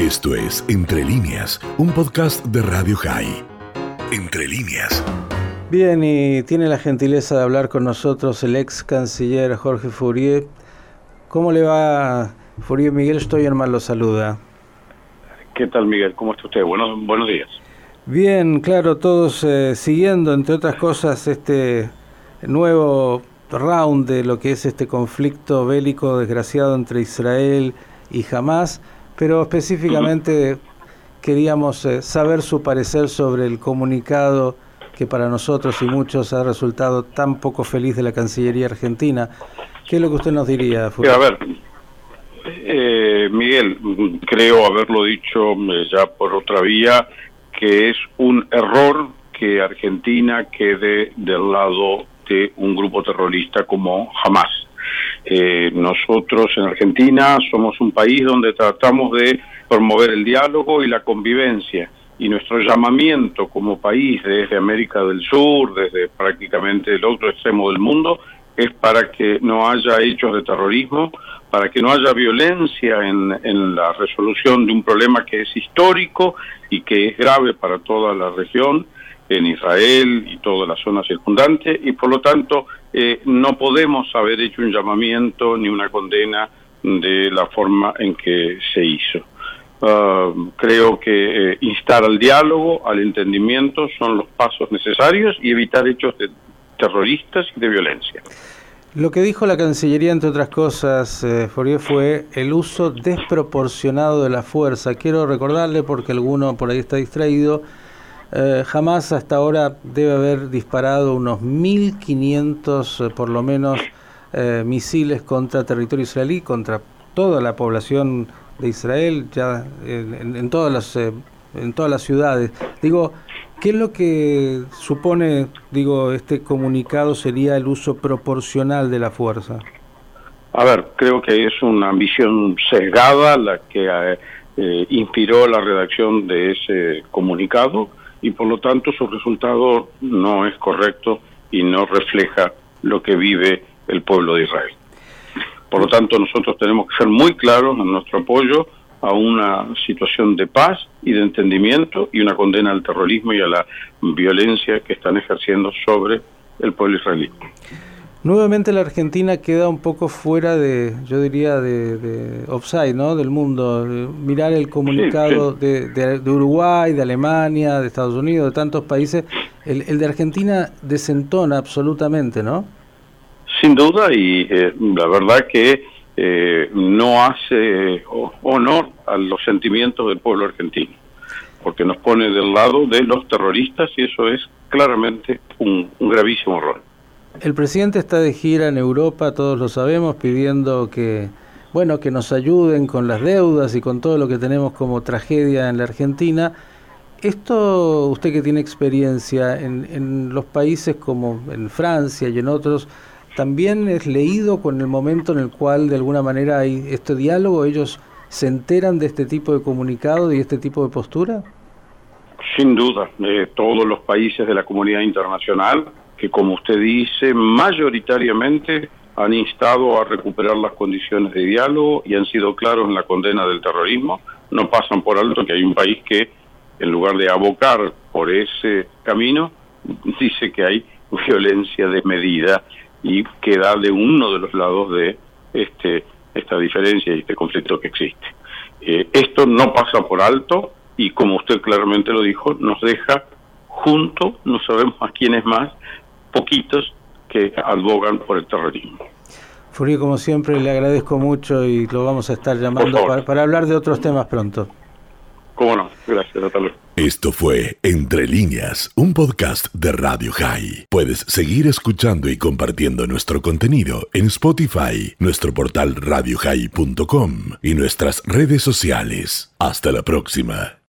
Esto es Entre líneas, un podcast de Radio High. Entre líneas. Bien, y tiene la gentileza de hablar con nosotros el ex canciller Jorge Fourier. ¿Cómo le va, Fourier? Miguel Stoyerman lo saluda. ¿Qué tal, Miguel? ¿Cómo está usted? Buenos, buenos días. Bien, claro, todos eh, siguiendo, entre otras cosas, este nuevo round de lo que es este conflicto bélico desgraciado entre Israel y Hamas, pero específicamente queríamos eh, saber su parecer sobre el comunicado que para nosotros y muchos ha resultado tan poco feliz de la Cancillería Argentina. ¿Qué es lo que usted nos diría? A ver, eh, Miguel, creo haberlo dicho eh, ya por otra vía, que es un error que Argentina quede del lado de un grupo terrorista como Hamas. Eh, nosotros en Argentina somos un país donde tratamos de promover el diálogo y la convivencia. Y nuestro llamamiento como país desde América del Sur, desde prácticamente el otro extremo del mundo, es para que no haya hechos de terrorismo, para que no haya violencia en, en, la resolución de un problema que es histórico y que es grave para toda la región, en Israel y toda la zona circundante, y por lo tanto eh, no podemos haber hecho un llamamiento ni una condena de la forma en que se hizo. Uh, creo que eh, instar al diálogo, al entendimiento, son los pasos necesarios y evitar hechos de terroristas y de violencia. Lo que dijo la Cancillería, entre otras cosas, eh, fue el uso desproporcionado de la fuerza. Quiero recordarle, porque alguno por ahí está distraído, eh, jamás hasta ahora debe haber disparado unos 1.500, eh, por lo menos, eh, misiles contra territorio israelí, contra toda la población de Israel, ya en, todas las en todas las ciudades. Digo, ¿qué es lo que supone, digo, este comunicado sería el uso proporcional de la fuerza? A ver, creo que es una ambición sesgada la que inspiró la redacción de ese comunicado y por lo tanto su resultado no es correcto y no refleja lo que vive el pueblo de Israel. Por lo tanto, nosotros tenemos que ser muy claros en nuestro apoyo a una situación de paz y de entendimiento y una condena al terrorismo y a la violencia que están ejerciendo sobre el pueblo israelí. Nuevamente la Argentina queda un poco fuera de, yo diría, de, de offside, ¿no? Del mundo. Mirar el comunicado De, de, Uruguay, de Alemania, de Estados Unidos, de tantos países, el, el de Argentina desentona absolutamente, ¿no? Sin duda, y eh, la verdad que eh, no hace honor a los sentimientos del pueblo argentino, porque nos pone del lado de los terroristas y eso es claramente un, un gravísimo error. El presidente está de gira en Europa, todos lo sabemos, pidiendo que, bueno, que nos ayuden con las deudas y con todo lo que tenemos como tragedia en la Argentina. Esto, usted que tiene experiencia en, en los países como en Francia y en otros, ¿también es leído con el momento en el cual de alguna manera hay este diálogo? ¿Ellos se enteran de este tipo de comunicado y este tipo de postura? Sin duda, eh, todos los países de la comunidad internacional que, como usted dice, mayoritariamente han instado a recuperar las condiciones de diálogo y han sido claros en la condena del terrorismo. No pasan por alto que hay un país que, en lugar de abocar por ese camino, dice que hay violencia desmedida y que da de uno de los lados de este esta diferencia y este conflicto que existe. Eh, esto no pasa por alto y, como usted claramente lo dijo, nos deja juntos, no sabemos a quién es más, poquitos que abogan por el terrorismo. Furio, como siempre, le agradezco mucho y lo vamos a estar llamando para, para, hablar de otros temas pronto. Cómo no, gracias, hasta luego. Esto fue Entre líneas, un podcast de Radio High. Puedes seguir escuchando y compartiendo nuestro contenido en Spotify, nuestro portal radiohigh.com y nuestras redes sociales. Hasta la próxima.